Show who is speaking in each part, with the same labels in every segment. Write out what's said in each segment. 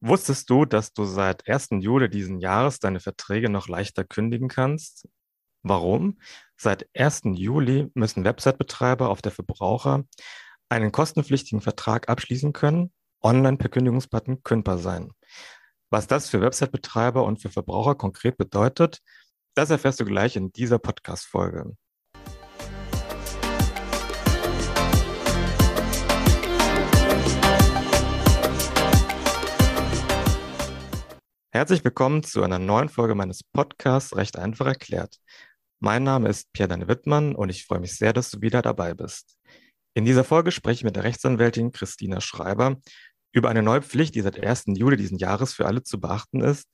Speaker 1: Wusstest du, dass du seit 1. Juli diesen Jahres deine Verträge noch leichter kündigen kannst? Warum? Seit 1. Juli müssen Website-Betreiber auf der Verbraucher einen kostenpflichtigen Vertrag abschließen können, online per Kündigungsbutton kündbar sein. Was das für Website-Betreiber und für Verbraucher konkret bedeutet, das erfährst du gleich in dieser Podcast-Folge. Herzlich willkommen zu einer neuen Folge meines Podcasts Recht einfach erklärt. Mein Name ist Pierre Dane Wittmann und ich freue mich sehr, dass du wieder dabei bist. In dieser Folge spreche ich mit der Rechtsanwältin Christina Schreiber über eine neue Pflicht, die seit 1. Juli diesen Jahres für alle zu beachten ist,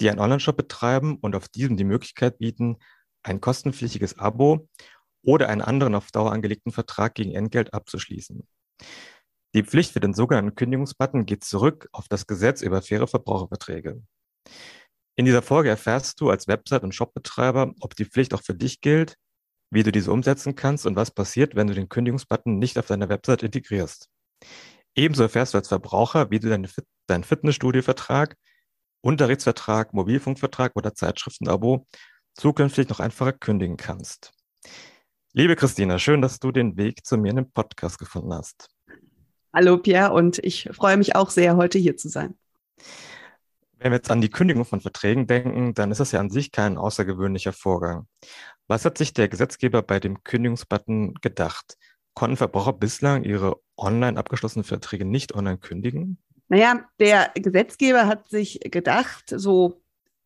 Speaker 1: die einen Onlineshop betreiben und auf diesem die Möglichkeit bieten, ein kostenpflichtiges Abo oder einen anderen auf Dauer angelegten Vertrag gegen Entgelt abzuschließen. Die Pflicht für den sogenannten Kündigungsbutton geht zurück auf das Gesetz über faire Verbraucherverträge. In dieser Folge erfährst du als Website- und Shopbetreiber, ob die Pflicht auch für dich gilt, wie du diese umsetzen kannst und was passiert, wenn du den Kündigungsbutton nicht auf deiner Website integrierst. Ebenso erfährst du als Verbraucher, wie du deine, deinen Fitnessstudio-Vertrag, Unterrichtsvertrag, Mobilfunkvertrag oder Zeitschriftenabo zukünftig noch einfacher kündigen kannst. Liebe Christina, schön, dass du den Weg zu mir in den Podcast gefunden hast.
Speaker 2: Hallo Pierre und ich freue mich auch sehr, heute hier zu sein.
Speaker 1: Wenn wir jetzt an die Kündigung von Verträgen denken, dann ist das ja an sich kein außergewöhnlicher Vorgang. Was hat sich der Gesetzgeber bei dem Kündigungsbutton gedacht? Konnten Verbraucher bislang ihre online abgeschlossenen Verträge nicht online kündigen?
Speaker 2: Naja, der Gesetzgeber hat sich gedacht, so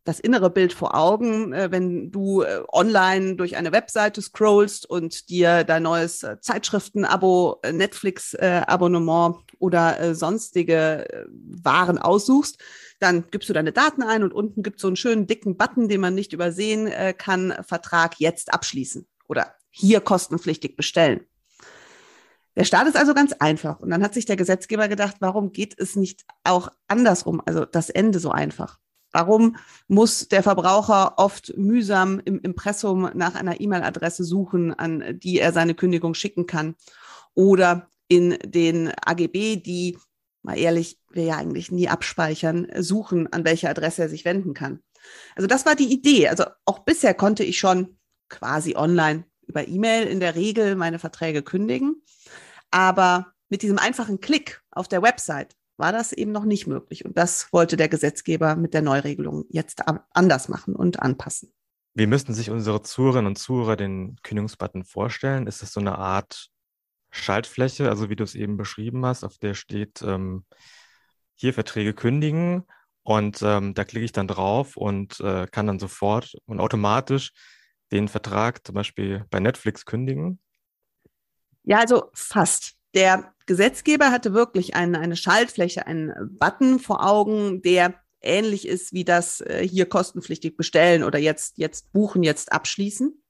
Speaker 2: das innere Bild vor Augen, äh, wenn du äh, online durch eine Webseite scrollst und dir dein neues äh, Zeitschriften-Abo, Netflix-Abonnement oder sonstige Waren aussuchst, dann gibst du deine Daten ein und unten gibt es so einen schönen dicken Button, den man nicht übersehen kann, Vertrag jetzt abschließen oder hier kostenpflichtig bestellen. Der Start ist also ganz einfach. Und dann hat sich der Gesetzgeber gedacht, warum geht es nicht auch andersrum, also das Ende so einfach? Warum muss der Verbraucher oft mühsam im Impressum nach einer E-Mail-Adresse suchen, an die er seine Kündigung schicken kann? Oder in den AGB, die, mal ehrlich, wir ja eigentlich nie abspeichern, suchen, an welche Adresse er sich wenden kann. Also das war die Idee. Also auch bisher konnte ich schon quasi online über E-Mail in der Regel meine Verträge kündigen. Aber mit diesem einfachen Klick auf der Website war das eben noch nicht möglich. Und das wollte der Gesetzgeber mit der Neuregelung jetzt anders machen und anpassen.
Speaker 1: Wie müssten sich unsere Zuhörerinnen und Zuhörer den Kündigungsbutton vorstellen? Ist das so eine Art Schaltfläche, also wie du es eben beschrieben hast, auf der steht ähm, hier Verträge kündigen und ähm, da klicke ich dann drauf und äh, kann dann sofort und automatisch den Vertrag zum Beispiel bei Netflix kündigen?
Speaker 2: Ja, also fast. Der Gesetzgeber hatte wirklich eine, eine Schaltfläche, einen Button vor Augen, der ähnlich ist wie das äh, hier kostenpflichtig bestellen oder jetzt, jetzt buchen, jetzt abschließen.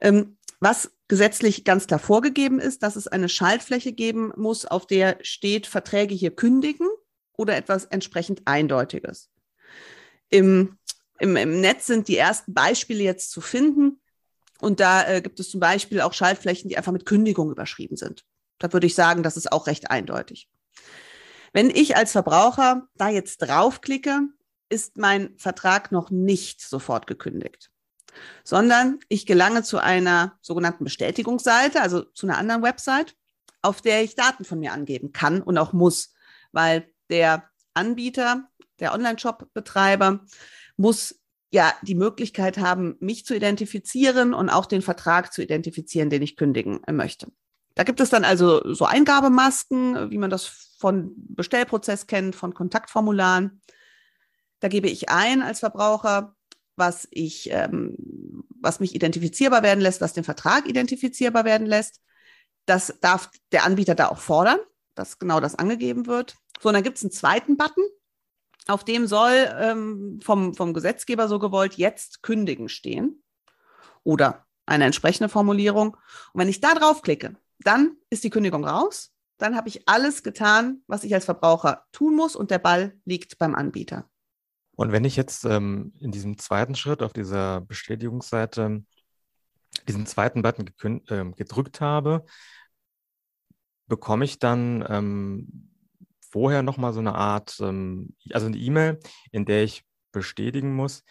Speaker 2: Ähm, was gesetzlich ganz klar vorgegeben ist, dass es eine Schaltfläche geben muss, auf der steht Verträge hier kündigen oder etwas entsprechend Eindeutiges. Im, im, im Netz sind die ersten Beispiele jetzt zu finden. Und da äh, gibt es zum Beispiel auch Schaltflächen, die einfach mit Kündigung überschrieben sind. Da würde ich sagen, das ist auch recht eindeutig. Wenn ich als Verbraucher da jetzt draufklicke, ist mein Vertrag noch nicht sofort gekündigt, sondern ich gelange zu einer sogenannten Bestätigungsseite, also zu einer anderen Website, auf der ich Daten von mir angeben kann und auch muss, weil der Anbieter, der Online-Shop-Betreiber muss ja die Möglichkeit haben, mich zu identifizieren und auch den Vertrag zu identifizieren, den ich kündigen möchte. Da gibt es dann also so Eingabemasken, wie man das von Bestellprozess kennt, von Kontaktformularen. Da gebe ich ein als Verbraucher, was ich, ähm, was mich identifizierbar werden lässt, was den Vertrag identifizierbar werden lässt. Das darf der Anbieter da auch fordern, dass genau das angegeben wird. So, und dann gibt es einen zweiten Button, auf dem soll ähm, vom, vom Gesetzgeber so gewollt jetzt kündigen stehen oder eine entsprechende Formulierung. Und wenn ich da draufklicke, dann ist die Kündigung raus. Dann habe ich alles getan, was ich als Verbraucher tun muss und der Ball liegt beim Anbieter.
Speaker 1: Und wenn ich jetzt ähm, in diesem zweiten Schritt auf dieser Bestätigungsseite diesen zweiten Button äh, gedrückt habe, bekomme ich dann ähm, vorher nochmal so eine Art, ähm, also eine E-Mail, in der ich bestätigen muss,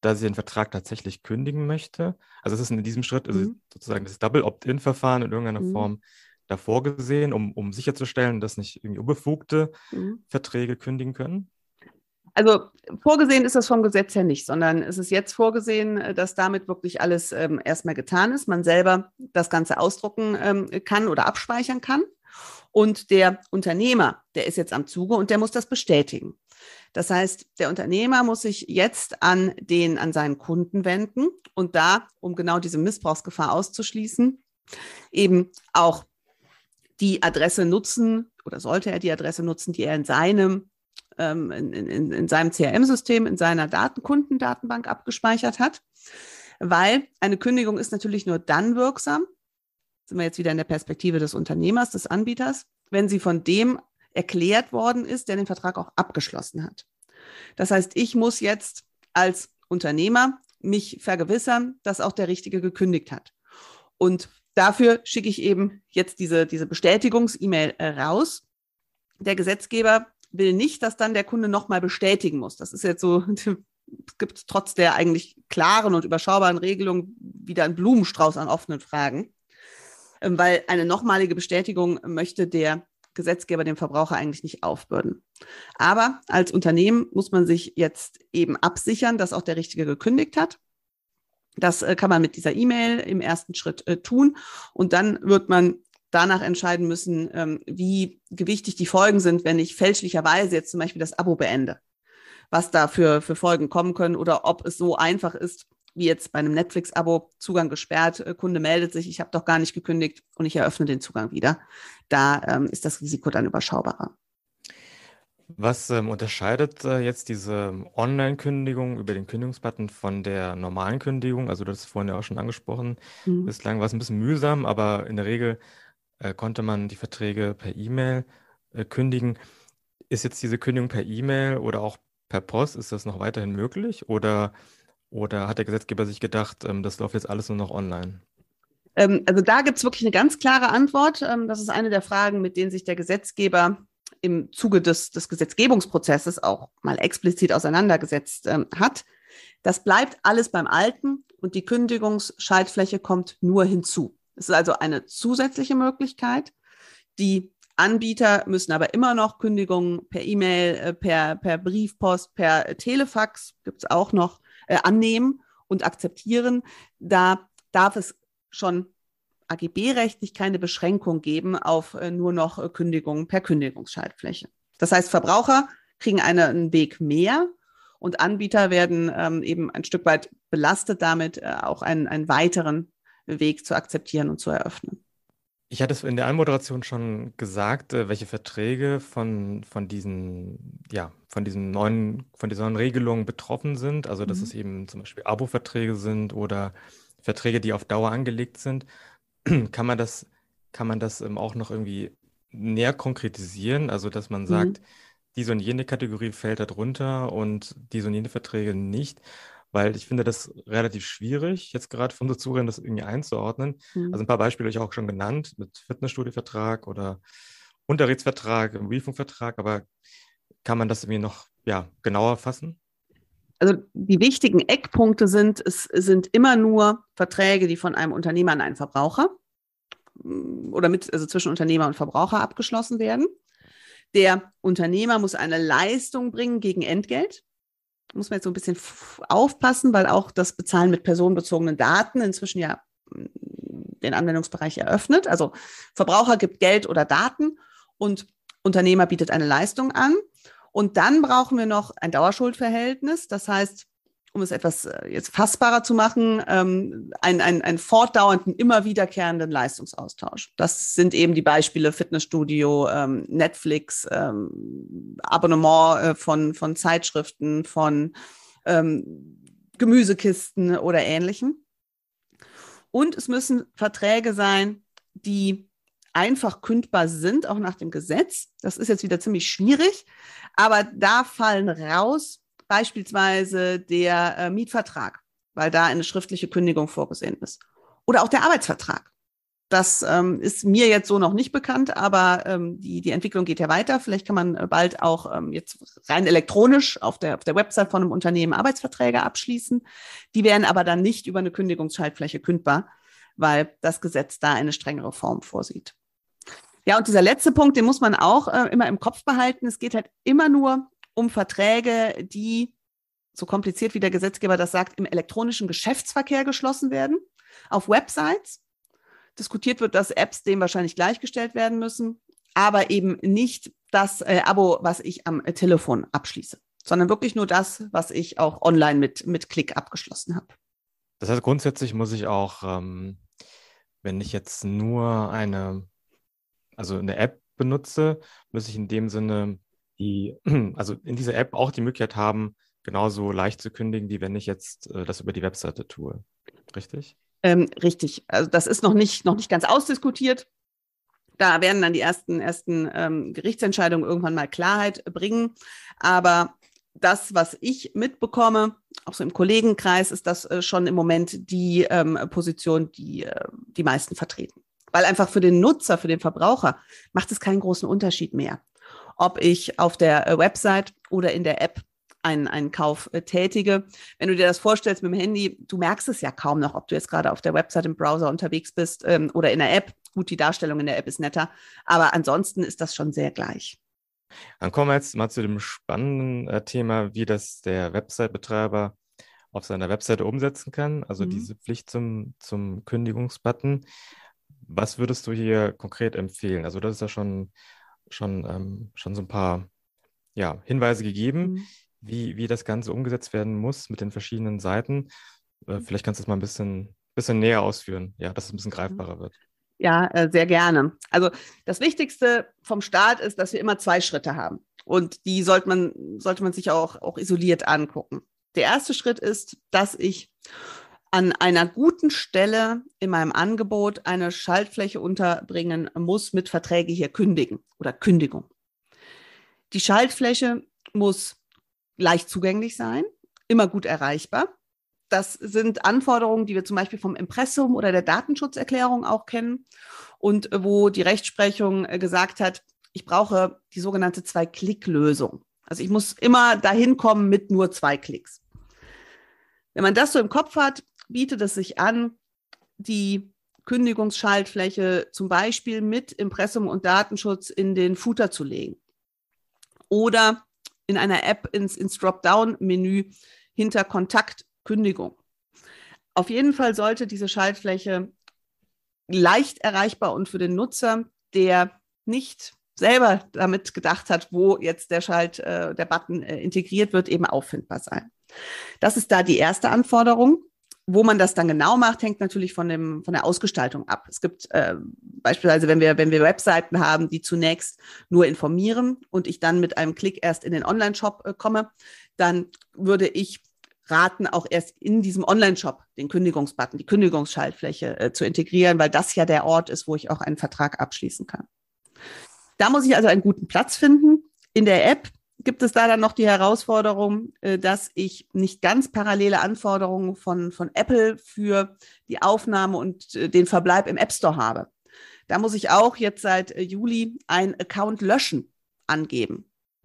Speaker 1: dass ich den Vertrag tatsächlich kündigen möchte. Also es ist in diesem Schritt also mhm. sozusagen das Double Opt-in-Verfahren in irgendeiner mhm. Form davor gesehen, um, um sicherzustellen, dass nicht irgendwie unbefugte mhm. Verträge kündigen können?
Speaker 2: Also vorgesehen ist das vom Gesetz her nicht, sondern es ist jetzt vorgesehen, dass damit wirklich alles ähm, erstmal getan ist. Man selber das Ganze ausdrucken ähm, kann oder abspeichern kann. Und der Unternehmer, der ist jetzt am Zuge und der muss das bestätigen. Das heißt, der Unternehmer muss sich jetzt an den, an seinen Kunden wenden und da, um genau diese Missbrauchsgefahr auszuschließen, eben auch die Adresse nutzen oder sollte er die Adresse nutzen, die er in seinem, ähm, in, in, in seinem CRM-System, in seiner Datenkundendatenbank abgespeichert hat. Weil eine Kündigung ist natürlich nur dann wirksam, sind wir jetzt wieder in der Perspektive des Unternehmers, des Anbieters, wenn sie von dem erklärt worden ist, der den Vertrag auch abgeschlossen hat. Das heißt, ich muss jetzt als Unternehmer mich vergewissern, dass auch der Richtige gekündigt hat. Und dafür schicke ich eben jetzt diese, diese Bestätigungs-E-Mail äh, raus. Der Gesetzgeber will nicht, dass dann der Kunde nochmal bestätigen muss. Das ist jetzt so, es gibt trotz der eigentlich klaren und überschaubaren Regelung wieder einen Blumenstrauß an offenen Fragen, ähm, weil eine nochmalige Bestätigung möchte der Gesetzgeber dem Verbraucher eigentlich nicht aufbürden. Aber als Unternehmen muss man sich jetzt eben absichern, dass auch der Richtige gekündigt hat. Das äh, kann man mit dieser E-Mail im ersten Schritt äh, tun. Und dann wird man danach entscheiden müssen, ähm, wie gewichtig die Folgen sind, wenn ich fälschlicherweise jetzt zum Beispiel das Abo beende. Was da für, für Folgen kommen können oder ob es so einfach ist, wie jetzt bei einem Netflix-Abo, Zugang gesperrt, äh, Kunde meldet sich, ich habe doch gar nicht gekündigt und ich eröffne den Zugang wieder. Da ähm, ist das Risiko dann überschaubarer.
Speaker 1: Was ähm, unterscheidet äh, jetzt diese Online-Kündigung über den Kündigungsbutton von der normalen Kündigung? Also, du hast es vorhin ja auch schon angesprochen. Mhm. Bislang war es ein bisschen mühsam, aber in der Regel äh, konnte man die Verträge per E-Mail äh, kündigen. Ist jetzt diese Kündigung per E-Mail oder auch per Post, ist das noch weiterhin möglich? Oder oder hat der Gesetzgeber sich gedacht, ähm, das läuft jetzt alles nur noch online?
Speaker 2: Ähm, also da gibt es wirklich eine ganz klare Antwort. Ähm, das ist eine der Fragen, mit denen sich der Gesetzgeber im Zuge des, des Gesetzgebungsprozesses auch mal explizit auseinandergesetzt hat. Das bleibt alles beim Alten und die Kündigungsschaltfläche kommt nur hinzu. Es ist also eine zusätzliche Möglichkeit. Die Anbieter müssen aber immer noch Kündigungen per E-Mail, äh, per, per Briefpost, per Telefax, gibt es auch noch, äh, annehmen und akzeptieren. Da darf es schon AGB-rechtlich keine Beschränkung geben auf äh, nur noch äh, Kündigungen per Kündigungsschaltfläche. Das heißt, Verbraucher kriegen eine, einen Weg mehr und Anbieter werden ähm, eben ein Stück weit belastet damit, auch einen, einen weiteren Weg zu akzeptieren und zu eröffnen.
Speaker 1: Ich hatte es in der Anmoderation schon gesagt, äh, welche Verträge von, von diesen, ja, von diesen neuen, von dieser neuen Regelung betroffen sind. Also, dass mhm. es eben zum Beispiel Abo-Verträge sind oder Verträge, die auf Dauer angelegt sind. Kann man das, kann man das ähm, auch noch irgendwie näher konkretisieren? Also, dass man sagt, mhm. diese und jene Kategorie fällt darunter und diese und jene Verträge nicht weil ich finde das relativ schwierig, jetzt gerade von unseren Zuhörern das irgendwie einzuordnen. Mhm. Also ein paar Beispiele habe ich auch schon genannt, mit Fitnessstudio-Vertrag oder Unterrichtsvertrag, Briefungsvertrag, aber kann man das irgendwie noch ja, genauer fassen?
Speaker 2: Also die wichtigen Eckpunkte sind, es sind immer nur Verträge, die von einem Unternehmer an einen Verbraucher mm, oder mit, also zwischen Unternehmer und Verbraucher abgeschlossen werden. Der Unternehmer muss eine Leistung bringen gegen Entgelt muss man jetzt so ein bisschen aufpassen, weil auch das Bezahlen mit personenbezogenen Daten inzwischen ja mm, den Anwendungsbereich eröffnet. Also Verbraucher gibt Geld oder Daten und Unternehmer bietet eine Leistung an. Und dann brauchen wir noch ein Dauerschuldverhältnis. Das heißt, um es etwas äh, jetzt fassbarer zu machen, ähm, einen, einen, einen fortdauernden, immer wiederkehrenden Leistungsaustausch. Das sind eben die Beispiele Fitnessstudio, ähm, Netflix, ähm, Abonnement äh, von, von Zeitschriften, von ähm, Gemüsekisten oder ähnlichem. Und es müssen Verträge sein, die einfach kündbar sind, auch nach dem Gesetz. Das ist jetzt wieder ziemlich schwierig, aber da fallen raus beispielsweise der äh, Mietvertrag, weil da eine schriftliche Kündigung vorgesehen ist. Oder auch der Arbeitsvertrag. Das ähm, ist mir jetzt so noch nicht bekannt, aber ähm, die, die Entwicklung geht ja weiter. Vielleicht kann man äh, bald auch ähm, jetzt rein elektronisch auf der, auf der Website von einem Unternehmen Arbeitsverträge abschließen. Die werden aber dann nicht über eine Kündigungsschaltfläche kündbar, weil das Gesetz da eine strengere Form vorsieht. Ja, und dieser letzte Punkt, den muss man auch äh, immer im Kopf behalten. Es geht halt immer nur um Verträge, die, so kompliziert wie der Gesetzgeber das sagt, im elektronischen Geschäftsverkehr geschlossen werden, auf Websites diskutiert wird, dass Apps dem wahrscheinlich gleichgestellt werden müssen, aber eben nicht das äh, Abo, was ich am äh, Telefon abschließe, sondern wirklich nur das, was ich auch online mit, mit Klick abgeschlossen habe.
Speaker 1: Das heißt, grundsätzlich muss ich auch, ähm, wenn ich jetzt nur eine, also eine App benutze, muss ich in dem Sinne die, also in dieser App auch die Möglichkeit haben, genauso leicht zu kündigen, wie wenn ich jetzt äh, das über die Webseite tue. Richtig?
Speaker 2: Ähm, richtig. Also das ist noch nicht, noch nicht ganz ausdiskutiert. Da werden dann die ersten, ersten ähm, Gerichtsentscheidungen irgendwann mal Klarheit bringen. Aber das, was ich mitbekomme, auch so im Kollegenkreis, ist das äh, schon im Moment die ähm, Position, die äh, die meisten vertreten. Weil einfach für den Nutzer, für den Verbraucher macht es keinen großen Unterschied mehr, ob ich auf der äh, Website oder in der App einen, einen Kauf äh, tätige. Wenn du dir das vorstellst mit dem Handy, du merkst es ja kaum noch, ob du jetzt gerade auf der Website im Browser unterwegs bist ähm, oder in der App. Gut, die Darstellung in der App ist netter, aber ansonsten ist das schon sehr gleich.
Speaker 1: Dann kommen wir jetzt mal zu dem spannenden äh, Thema, wie das der Website-Betreiber auf seiner Webseite umsetzen kann, also mhm. diese Pflicht zum, zum Kündigungsbutton. Was würdest du hier konkret empfehlen? Also, das ist ja schon, schon, ähm, schon so ein paar ja, Hinweise gegeben. Mhm wie, wie das Ganze umgesetzt werden muss mit den verschiedenen Seiten. Äh, mhm. vielleicht kannst du es mal ein bisschen, bisschen näher ausführen, ja, dass es ein bisschen greifbarer wird.
Speaker 2: Ja, äh, sehr gerne. Also das Wichtigste vom Start ist, dass wir immer zwei Schritte haben. Und die sollte man, sollte man sich auch, auch isoliert angucken. Der erste Schritt ist, dass ich an einer guten Stelle in meinem Angebot eine Schaltfläche unterbringen muss mit Verträge hier kündigen oder Kündigung. Die Schaltfläche muss leicht zugänglich sein, immer gut erreichbar. Das sind Anforderungen, die wir zum Beispiel vom Impressum oder der Datenschutzerklärung auch kennen und wo die Rechtsprechung gesagt hat, ich brauche die sogenannte Zwei-Klick-Lösung. Also ich muss immer dahin kommen mit nur zwei Klicks. Wenn man das so im Kopf hat, bietet es sich an, die Kündigungsschaltfläche zum Beispiel mit Impressum und Datenschutz in den Footer zu legen. Oder in einer App ins, ins Dropdown-Menü hinter Kontakt Kündigung. Auf jeden Fall sollte diese Schaltfläche leicht erreichbar und für den Nutzer, der nicht selber damit gedacht hat, wo jetzt der Schalt, äh, der Button äh, integriert wird, eben auffindbar sein. Das ist da die erste Anforderung. Wo man das dann genau macht, hängt natürlich von, dem, von der Ausgestaltung ab. Es gibt äh, beispielsweise, wenn wir, wenn wir Webseiten haben, die zunächst nur informieren und ich dann mit einem Klick erst in den Online-Shop äh, komme, dann würde ich raten, auch erst in diesem Online-Shop den Kündigungsbutton, die Kündigungsschaltfläche äh, zu integrieren, weil das ja der Ort ist, wo ich auch einen Vertrag abschließen kann. Da muss ich also einen guten Platz finden. In der App gibt es da dann noch die Herausforderung, äh, dass ich nicht ganz parallele Anforderungen von, von Apple für die Aufnahme und äh, den Verbleib im App Store habe. Da muss ich auch jetzt seit äh, Juli ein Account löschen angeben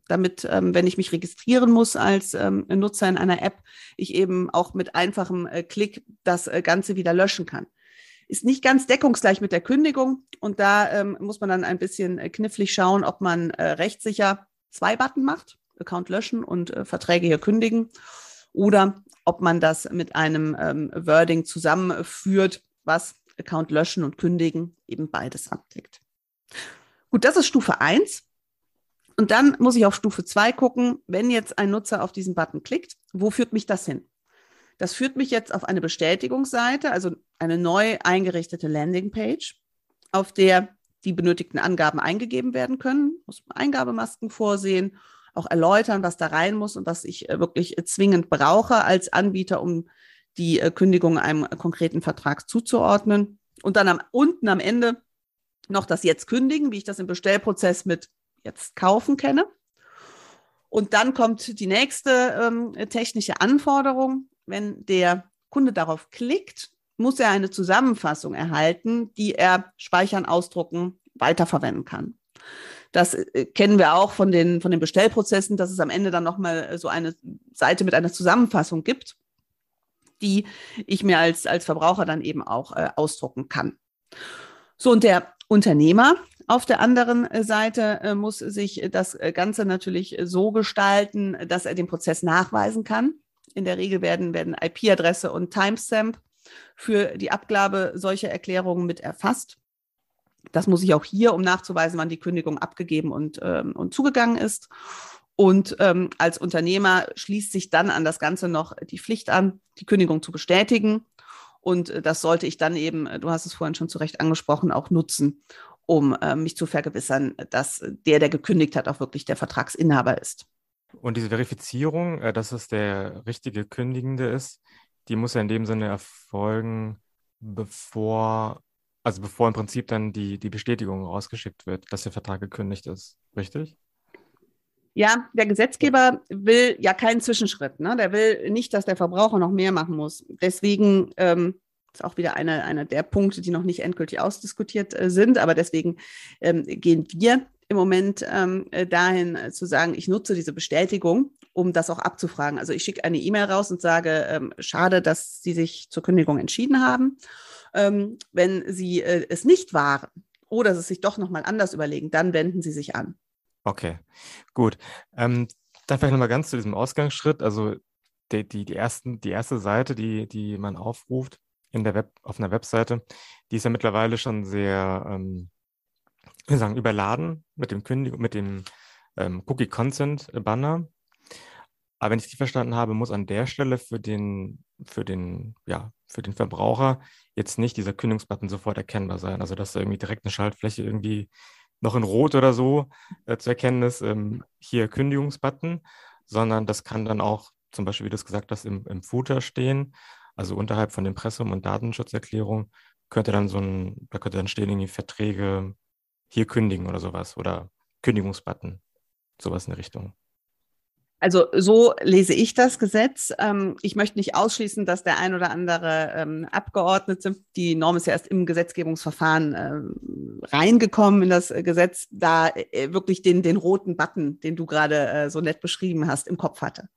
Speaker 2: damit, ähm, wenn ich mich registrieren muss als ähm, Nutzer in einer App, ich eben auch mit einfachem Klick das Ganze wieder löschen kann. Ist nicht ganz deckungsgleich mit der Kündigung und da ähm, muss man dann ein bisschen knifflig schauen, ob man rechtssicher zwei Button macht, Account löschen und äh, Verträge hier kündigen, oder ob man das mit einem ähm, Wording zusammenführt, was Account löschen und kündigen eben beides abdeckt. Gut, das ist Stufe 1. Und dann muss ich auf Stufe 2 gucken, wenn jetzt ein Nutzer auf diesen Button klickt, wo führt mich das hin? Das führt mich jetzt auf eine Bestätigungsseite, also eine neu eingerichtete Landingpage, auf der die benötigten Angaben eingegeben werden können, muss Eingabemasken vorsehen, auch erläutern, was da rein muss und was ich äh, wirklich zwingend brauche als Anbieter, um die äh, Kündigung einem konkreten Vertrag zuzuordnen. Und dann am, unten am Ende noch das Jetzt kündigen, wie ich das im Bestellprozess mit Jetzt kaufen kenne. Und dann kommt die nächste ähm, technische Anforderung. Wenn der Kunde darauf klickt muss er eine Zusammenfassung erhalten, die er speichern, ausdrucken, weiterverwenden kann. Das äh, kennen wir auch von den, von den Bestellprozessen, dass es am Ende dann nochmal so eine Seite mit einer Zusammenfassung gibt, die ich mir als, als Verbraucher dann eben auch äh, ausdrucken kann. So, und der Unternehmer auf der anderen äh, Seite äh, muss sich das äh, Ganze natürlich so gestalten, dass er den Prozess nachweisen kann. In der Regel werden, werden IP-Adresse und Timestamp für die Abgabe solcher Erklärungen mit erfasst. Das muss ich auch hier, um nachzuweisen, wann die Kündigung abgegeben und, ähm, und zugegangen ist. Und ähm, als Unternehmer schließt sich dann an das Ganze noch die Pflicht an, die Kündigung zu bestätigen. Und äh, das sollte ich dann eben, äh, du hast es vorhin schon zu Recht angesprochen, auch nutzen, um äh, mich zu vergewissern, dass der, der gekündigt hat, auch wirklich der Vertragsinhaber ist.
Speaker 1: Und diese Verifizierung, äh, dass es der richtige Kündigende ist, die muss ja in dem Sinne erfolgen, bevor also bevor im Prinzip dann die, die Bestätigung rausgeschickt wird, dass der Vertrag gekündigt ist, richtig?
Speaker 2: Ja, der Gesetzgeber will ja keinen Zwischenschritt. Ne? Der will nicht, dass der Verbraucher noch mehr machen muss. Deswegen ähm, ist auch wieder einer eine der Punkte, die noch nicht endgültig ausdiskutiert äh, sind. Aber deswegen ähm, gehen wir im Moment ähm, äh, dahin äh, zu sagen, ich nutze diese Bestätigung, um das auch abzufragen. Also ich schicke eine E-Mail raus und sage, ähm, schade, dass Sie sich zur Kündigung entschieden haben. Ähm, wenn Sie äh, es nicht waren oder es sich doch nochmal anders überlegen, dann wenden Sie sich an.
Speaker 1: Okay, gut. Ähm, dann vielleicht nochmal ganz zu diesem Ausgangsschritt. Also die, die, die, ersten, die erste Seite, die, die man aufruft in der Web, auf einer Webseite, die ist ja mittlerweile schon sehr, wir sagen, überladen mit dem Kündigung, mit dem ähm, Cookie Consent Banner. Aber wenn ich die verstanden habe, muss an der Stelle für den, für den, ja, für den Verbraucher jetzt nicht dieser Kündigungsbutton sofort erkennbar sein. Also dass da irgendwie direkt eine Schaltfläche irgendwie noch in Rot oder so äh, zu erkennen ist, ähm, hier Kündigungsbutton, sondern das kann dann auch zum Beispiel, wie du es gesagt hast, im, im Footer stehen. Also unterhalb von Impressum und Datenschutzerklärung könnte dann so ein, da könnte dann stehen irgendwie Verträge hier kündigen oder sowas oder Kündigungsbutton, sowas in der Richtung.
Speaker 2: Also so lese ich das Gesetz. Ähm, ich möchte nicht ausschließen, dass der ein oder andere ähm, Abgeordnete, die Norm ist ja erst im Gesetzgebungsverfahren äh, reingekommen in das Gesetz, da äh, wirklich den, den roten Button, den du gerade äh, so nett beschrieben hast, im Kopf hatte.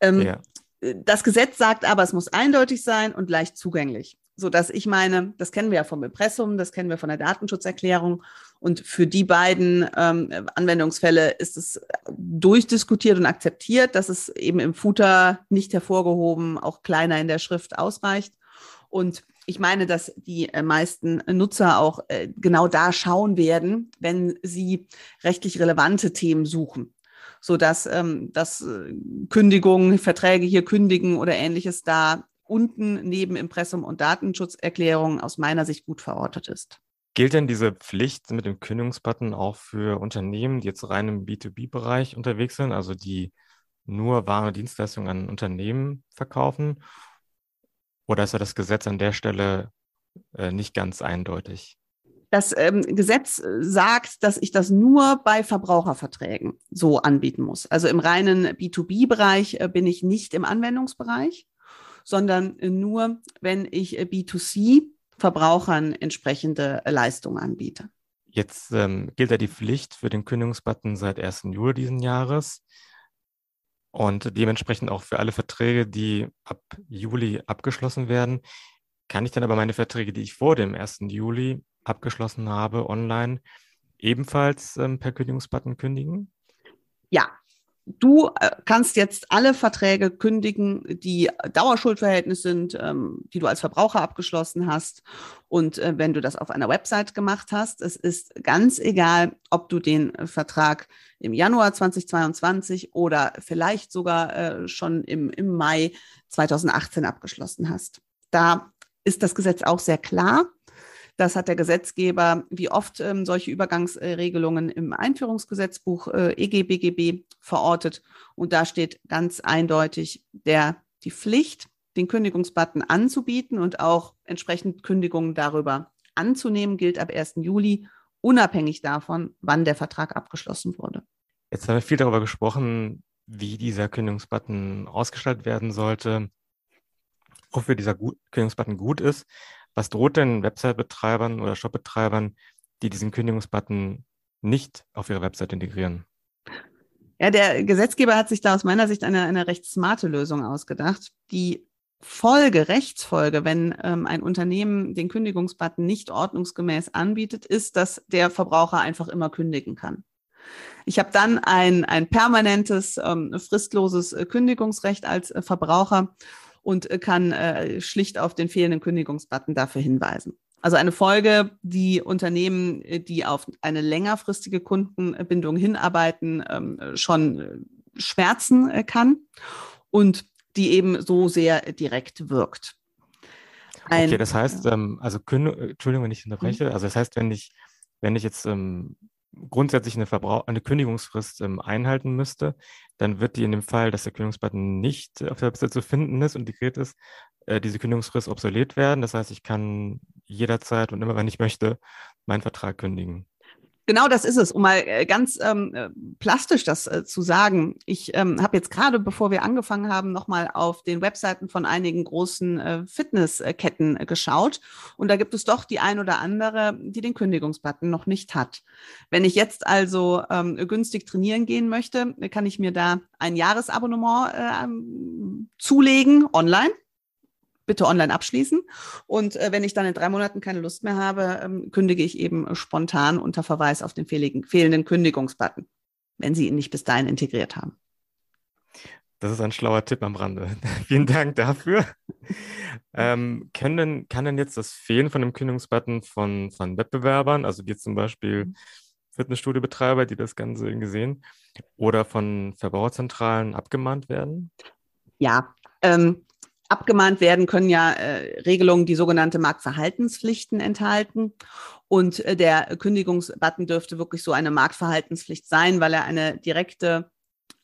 Speaker 2: Ähm, ja. Das Gesetz sagt aber, es muss eindeutig sein und leicht zugänglich so dass ich meine, das kennen wir ja vom Impressum, das kennen wir von der Datenschutzerklärung. Und für die beiden ähm, Anwendungsfälle ist es durchdiskutiert und akzeptiert, dass es eben im Footer nicht hervorgehoben, auch kleiner in der Schrift ausreicht. Und ich meine, dass die äh, meisten Nutzer auch äh, genau da schauen werden, wenn sie rechtlich relevante Themen suchen so dass ähm, dass äh, Kündigungen, Verträge hier kündigen oder ähnliches da unten neben Impressum und Datenschutzerklärung aus meiner Sicht gut verortet ist.
Speaker 1: Gilt denn diese Pflicht mit dem Kündigungsbutton auch für Unternehmen, die jetzt rein im B2B-Bereich unterwegs sind, also die nur Waren und Dienstleistungen an Unternehmen verkaufen? Oder ist ja das Gesetz an der Stelle äh, nicht ganz eindeutig?
Speaker 2: Das ähm, Gesetz sagt, dass ich das nur bei Verbraucherverträgen so anbieten muss. Also im reinen B2B-Bereich äh, bin ich nicht im Anwendungsbereich sondern nur, wenn ich äh, B2C Verbrauchern entsprechende äh, Leistungen anbiete.
Speaker 1: Jetzt ähm, gilt ja die Pflicht für den Kündigungsbutton seit 1. Juli diesen Jahres und dementsprechend auch für alle Verträge, die ab Juli abgeschlossen werden. Kann ich dann aber meine Verträge, die ich vor dem 1. Juli abgeschlossen habe, online ebenfalls ähm, per Kündigungsbutton kündigen?
Speaker 2: Ja, Du äh, kannst jetzt alle Verträge kündigen, die Dauerschuldverhältnis sind, ähm, die du als Verbraucher abgeschlossen hast. Und äh, wenn du das auf einer Website gemacht hast, es ist ganz egal, ob du den Vertrag im Januar 2022 oder vielleicht sogar äh, schon im, im Mai 2018 abgeschlossen hast. Da ist das Gesetz auch sehr klar. Das hat der Gesetzgeber wie oft ähm, solche Übergangsregelungen im Einführungsgesetzbuch äh, EGBGB verortet. Und da steht ganz eindeutig der, die Pflicht, den Kündigungsbutton anzubieten und auch entsprechend Kündigungen darüber anzunehmen, gilt ab 1. Juli, unabhängig davon, wann der Vertrag abgeschlossen wurde.
Speaker 1: Jetzt haben wir viel darüber gesprochen, wie dieser Kündigungsbutton ausgestaltet werden sollte wofür dieser gut, Kündigungsbutton gut ist. Was droht denn Website-Betreibern oder Shop-Betreibern, die diesen Kündigungsbutton nicht auf ihre Website integrieren?
Speaker 2: Ja, der Gesetzgeber hat sich da aus meiner Sicht eine, eine recht smarte Lösung ausgedacht. Die Folge, Rechtsfolge, wenn ähm, ein Unternehmen den Kündigungsbutton nicht ordnungsgemäß anbietet, ist, dass der Verbraucher einfach immer kündigen kann. Ich habe dann ein, ein permanentes, ähm, fristloses äh, Kündigungsrecht als äh, Verbraucher und äh, kann äh, schlicht auf den fehlenden Kündigungsbutton dafür hinweisen. Also eine Folge, die Unternehmen, äh, die auf eine längerfristige Kundenbindung hinarbeiten, ähm, schon äh, schmerzen äh, kann und die eben so sehr direkt wirkt.
Speaker 1: Ein, okay, das heißt, ähm, also Entschuldigung, wenn ich unterbreche, mhm. also das heißt, wenn ich, wenn ich jetzt ähm, grundsätzlich eine, Verbrauch eine Kündigungsfrist ähm, einhalten müsste, dann wird die in dem Fall, dass der Kündigungsbutton nicht auf der Website zu finden ist, integriert ist, äh, diese Kündigungsfrist obsolet werden. Das heißt, ich kann jederzeit und immer, wenn ich möchte, meinen Vertrag kündigen.
Speaker 2: Genau das ist es, um mal äh, ganz ähm, äh, plastisch das äh, zu sagen. Ich ähm, habe jetzt gerade, bevor wir angefangen haben, nochmal auf den Webseiten von einigen großen äh, Fitnessketten äh, geschaut. Und da gibt es doch die ein oder andere, die den Kündigungsbutton noch nicht hat. Wenn ich jetzt also ähm, günstig trainieren gehen möchte, kann ich mir da ein Jahresabonnement äh, zulegen online bitte online abschließen. Und äh, wenn ich dann in drei Monaten keine Lust mehr habe, ähm, kündige ich eben spontan unter Verweis auf den fehlenden Kündigungsbutton, wenn Sie ihn nicht bis dahin integriert haben.
Speaker 1: Das ist ein schlauer Tipp am Rande. Vielen Dank dafür. ähm, können denn, kann denn jetzt das Fehlen von dem Kündigungsbutton von, von Wettbewerbern, also wie zum Beispiel mhm. Fitnessstudiobetreiber, die das Ganze irgendwie sehen, oder von Verbraucherzentralen abgemahnt werden?
Speaker 2: Ja, ähm, Abgemahnt werden können ja äh, Regelungen, die sogenannte Marktverhaltenspflichten enthalten. Und äh, der Kündigungsbutton dürfte wirklich so eine Marktverhaltenspflicht sein, weil er eine direkte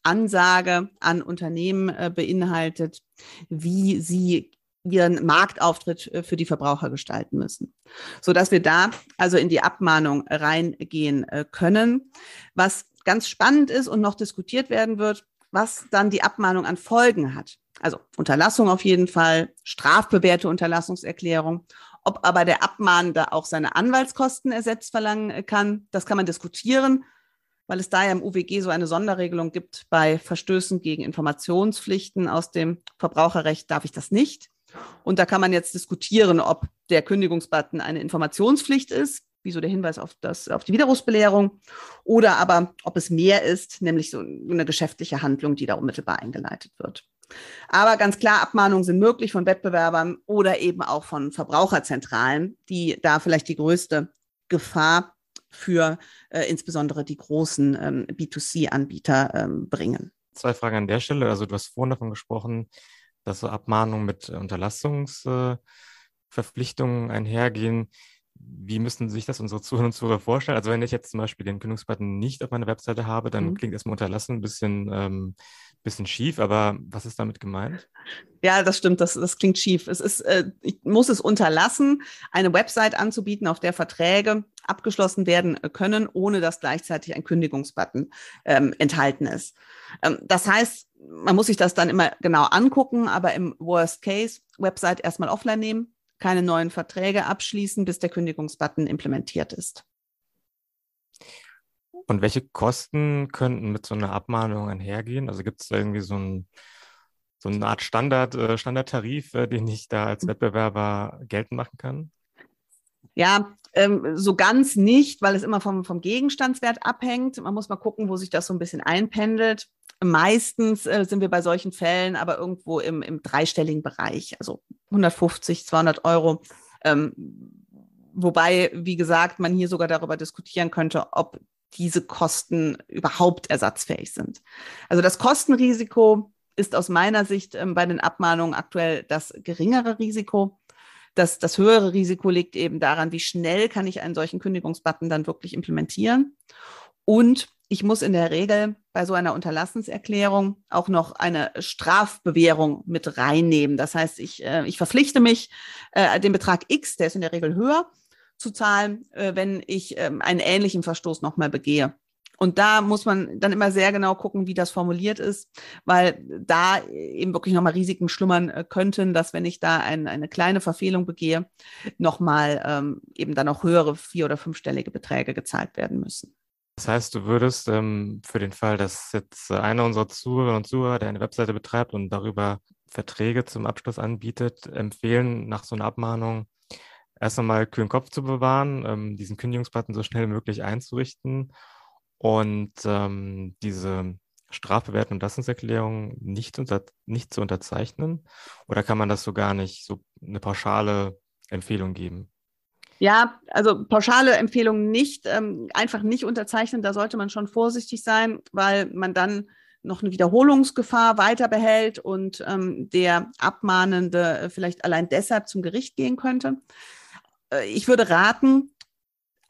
Speaker 2: Ansage an Unternehmen äh, beinhaltet, wie sie ihren Marktauftritt äh, für die Verbraucher gestalten müssen, so dass wir da also in die Abmahnung reingehen äh, können. Was ganz spannend ist und noch diskutiert werden wird, was dann die Abmahnung an Folgen hat. Also Unterlassung auf jeden Fall, strafbewährte Unterlassungserklärung. Ob aber der Abmahnende auch seine Anwaltskosten ersetzt verlangen kann, das kann man diskutieren, weil es da ja im UWG so eine Sonderregelung gibt. Bei Verstößen gegen Informationspflichten aus dem Verbraucherrecht darf ich das nicht. Und da kann man jetzt diskutieren, ob der Kündigungsbutton eine Informationspflicht ist wie so der Hinweis auf, das, auf die Widerrufsbelehrung, oder aber ob es mehr ist, nämlich so eine geschäftliche Handlung, die da unmittelbar eingeleitet wird. Aber ganz klar, Abmahnungen sind möglich von Wettbewerbern oder eben auch von Verbraucherzentralen, die da vielleicht die größte Gefahr für äh, insbesondere die großen ähm, B2C-Anbieter ähm, bringen.
Speaker 1: Zwei Fragen an der Stelle. Also du hast vorhin davon gesprochen, dass so Abmahnungen mit Unterlassungsverpflichtungen äh, einhergehen. Wie müssten sich das unsere Zuhörer und Zuhörer vorstellen? Also wenn ich jetzt zum Beispiel den Kündigungsbutton nicht auf meiner Webseite habe, dann mhm. klingt erstmal unterlassen ein bisschen, ähm, bisschen schief, aber was ist damit gemeint?
Speaker 2: Ja, das stimmt, das, das klingt schief. Es ist, äh, ich muss es unterlassen, eine Website anzubieten, auf der Verträge abgeschlossen werden können, ohne dass gleichzeitig ein Kündigungsbutton ähm, enthalten ist. Ähm, das heißt, man muss sich das dann immer genau angucken, aber im Worst Case Website erstmal offline nehmen, keine neuen Verträge abschließen, bis der Kündigungsbutton implementiert ist.
Speaker 1: Und welche Kosten könnten mit so einer Abmahnung einhergehen? Also gibt es da irgendwie so, ein, so eine Art Standard, äh, Standardtarif, äh, den ich da als Wettbewerber geltend machen kann?
Speaker 2: Ja, ähm, so ganz nicht, weil es immer vom, vom Gegenstandswert abhängt. Man muss mal gucken, wo sich das so ein bisschen einpendelt. Meistens äh, sind wir bei solchen Fällen aber irgendwo im, im dreistelligen Bereich, also 150, 200 Euro. Ähm, wobei, wie gesagt, man hier sogar darüber diskutieren könnte, ob diese Kosten überhaupt ersatzfähig sind. Also das Kostenrisiko ist aus meiner Sicht ähm, bei den Abmahnungen aktuell das geringere Risiko. Das, das höhere Risiko liegt eben daran, wie schnell kann ich einen solchen Kündigungsbutton dann wirklich implementieren. Und ich muss in der Regel bei so einer Unterlassenserklärung auch noch eine Strafbewährung mit reinnehmen. Das heißt, ich, äh, ich verpflichte mich, äh, den Betrag X, der ist in der Regel höher, zu zahlen, äh, wenn ich ähm, einen ähnlichen Verstoß nochmal begehe. Und da muss man dann immer sehr genau gucken, wie das formuliert ist, weil da eben wirklich nochmal Risiken schlummern äh, könnten, dass wenn ich da ein, eine kleine Verfehlung begehe, nochmal ähm, eben dann auch höhere vier- oder fünfstellige Beträge gezahlt werden müssen.
Speaker 1: Das heißt, du würdest ähm, für den Fall, dass jetzt einer unserer Zuhörer und Zuhörer, der eine Webseite betreibt und darüber Verträge zum Abschluss anbietet, empfehlen, nach so einer Abmahnung erst einmal kühlen Kopf zu bewahren, ähm, diesen Kündigungsbutton so schnell wie möglich einzurichten und ähm, diese Strafbewertung und Lassungserklärung nicht, unter, nicht zu unterzeichnen? Oder kann man das so gar nicht, so eine pauschale Empfehlung geben?
Speaker 2: Ja, also pauschale Empfehlungen nicht, ähm, einfach nicht unterzeichnen. Da sollte man schon vorsichtig sein, weil man dann noch eine Wiederholungsgefahr weiter behält und ähm, der Abmahnende vielleicht allein deshalb zum Gericht gehen könnte. Äh, ich würde raten,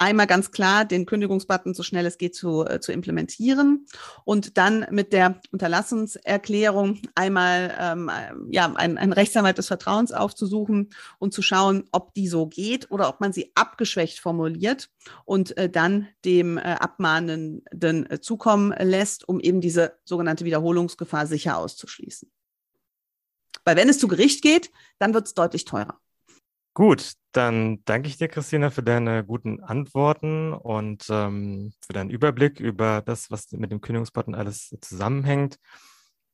Speaker 2: einmal ganz klar den Kündigungsbutton so schnell es geht zu, äh, zu implementieren und dann mit der Unterlassungserklärung einmal ähm, äh, ja, einen, einen Rechtsanwalt des Vertrauens aufzusuchen und zu schauen, ob die so geht oder ob man sie abgeschwächt formuliert und äh, dann dem äh, Abmahnenden äh, zukommen lässt, um eben diese sogenannte Wiederholungsgefahr sicher auszuschließen. Weil wenn es zu Gericht geht, dann wird es deutlich teurer.
Speaker 1: Gut, dann danke ich dir, Christina, für deine guten Antworten und ähm, für deinen Überblick über das, was mit dem Kündigungsbutton alles zusammenhängt.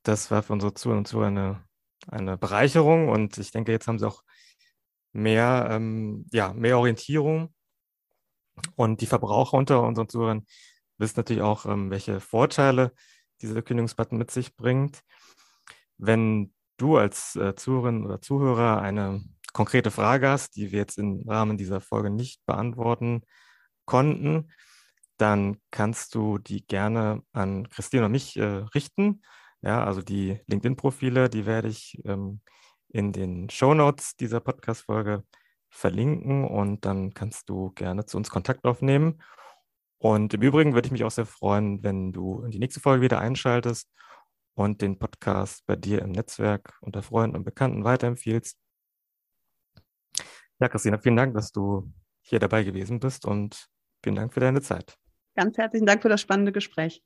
Speaker 1: Das war für unsere Zuhörer und Zuhörer eine, eine Bereicherung und ich denke, jetzt haben sie auch mehr, ähm, ja, mehr Orientierung. Und die Verbraucher unter unseren Zuhörern wissen natürlich auch, ähm, welche Vorteile dieser Kündigungsbutton mit sich bringt. Wenn du als äh, Zuhörerin oder Zuhörer eine konkrete Frage hast, die wir jetzt im Rahmen dieser Folge nicht beantworten konnten, dann kannst du die gerne an Christine und mich äh, richten. Ja, also die LinkedIn-Profile, die werde ich ähm, in den Show Notes dieser Podcast-Folge verlinken und dann kannst du gerne zu uns Kontakt aufnehmen. Und im Übrigen würde ich mich auch sehr freuen, wenn du in die nächste Folge wieder einschaltest und den Podcast bei dir im Netzwerk unter Freunden und Bekannten weiterempfiehlst. Ja, Christina, vielen Dank, dass du hier dabei gewesen bist und vielen Dank für deine Zeit.
Speaker 2: Ganz herzlichen Dank für das spannende Gespräch.